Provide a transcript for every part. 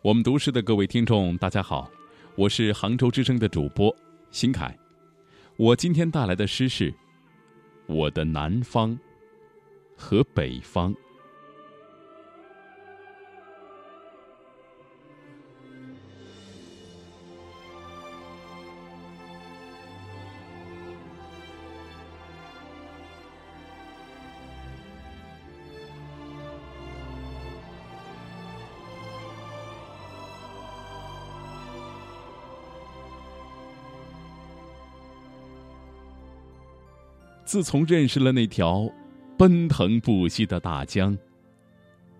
我们读诗的各位听众，大家好，我是杭州之声的主播新凯。我今天带来的诗是《我的南方和北方》。自从认识了那条奔腾不息的大江，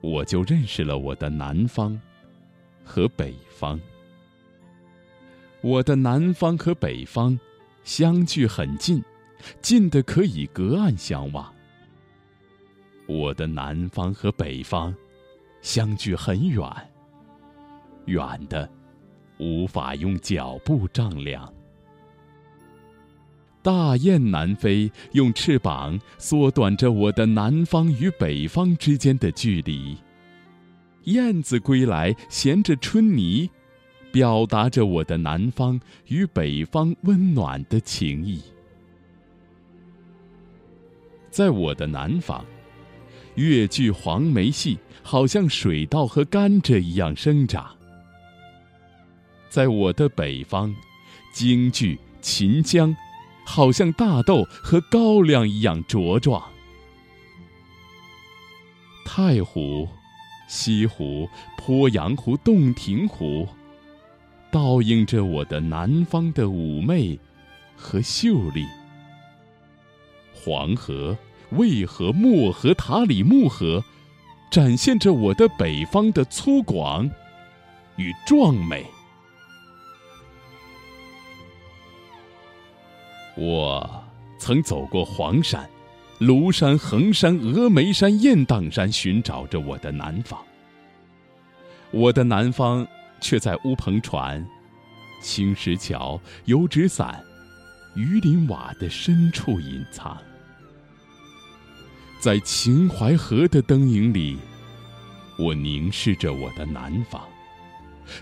我就认识了我的南方和北方。我的南方和北方相距很近，近的可以隔岸相望；我的南方和北方相距很远，远的无法用脚步丈量。大雁南飞，用翅膀缩短着我的南方与北方之间的距离。燕子归来，衔着春泥，表达着我的南方与北方温暖的情谊。在我的南方，越剧黄梅戏好像水稻和甘蔗一样生长；在我的北方，京剧、秦腔。好像大豆和高粱一样茁壮。太湖、西湖、鄱阳湖、洞庭湖，倒映着我的南方的妩媚和秀丽。黄河、渭河、漠河、塔里木河，展现着我的北方的粗犷与壮美。我曾走过黄山、庐山、衡山、峨眉山、雁荡山，寻找着我的南方。我的南方却在乌篷船、青石桥、油纸伞、鱼鳞瓦的深处隐藏。在秦淮河的灯影里，我凝视着我的南方；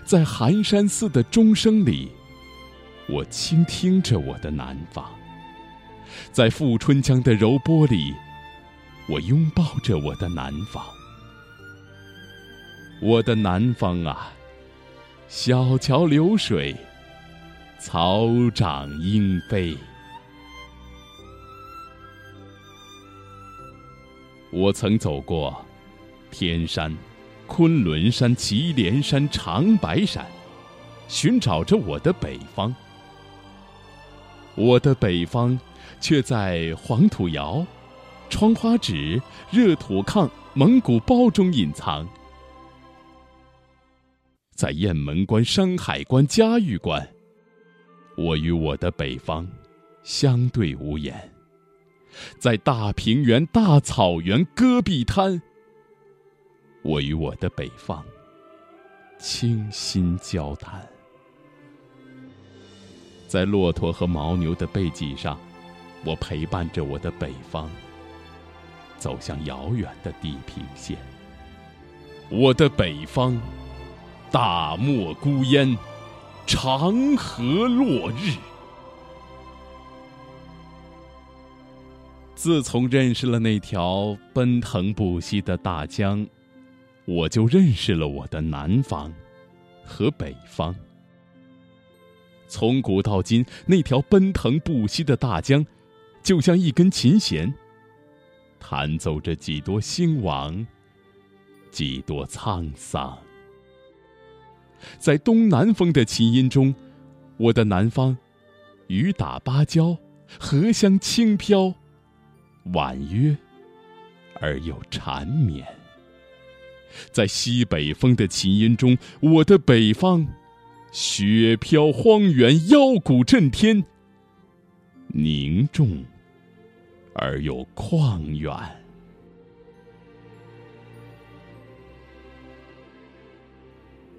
在寒山寺的钟声里。我倾听着我的南方，在富春江的柔波里，我拥抱着我的南方。我的南方啊，小桥流水，草长莺飞。我曾走过天山、昆仑山、祁连山、长白山，寻找着我的北方。我的北方，却在黄土窑、窗花纸、热土炕、蒙古包中隐藏。在雁门关、山海关、嘉峪关，我与我的北方相对无言；在大平原、大草原、戈壁滩，我与我的北方倾心交谈。在骆驼和牦牛的背脊上，我陪伴着我的北方，走向遥远的地平线。我的北方，大漠孤烟，长河落日。自从认识了那条奔腾不息的大江，我就认识了我的南方和北方。从古到今，那条奔腾不息的大江，就像一根琴弦，弹奏着几多兴亡，几多沧桑。在东南风的琴音中，我的南方，雨打芭蕉，荷香轻飘，婉约而又缠绵。在西北风的琴音中，我的北方。雪飘荒原，腰鼓震天，凝重而又旷远。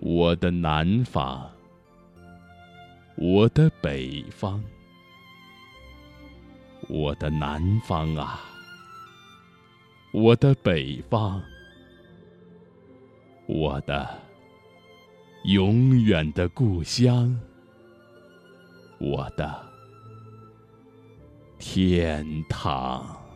我的南方，我的北方，我的南方啊，我的北方，我的。永远的故乡，我的天堂。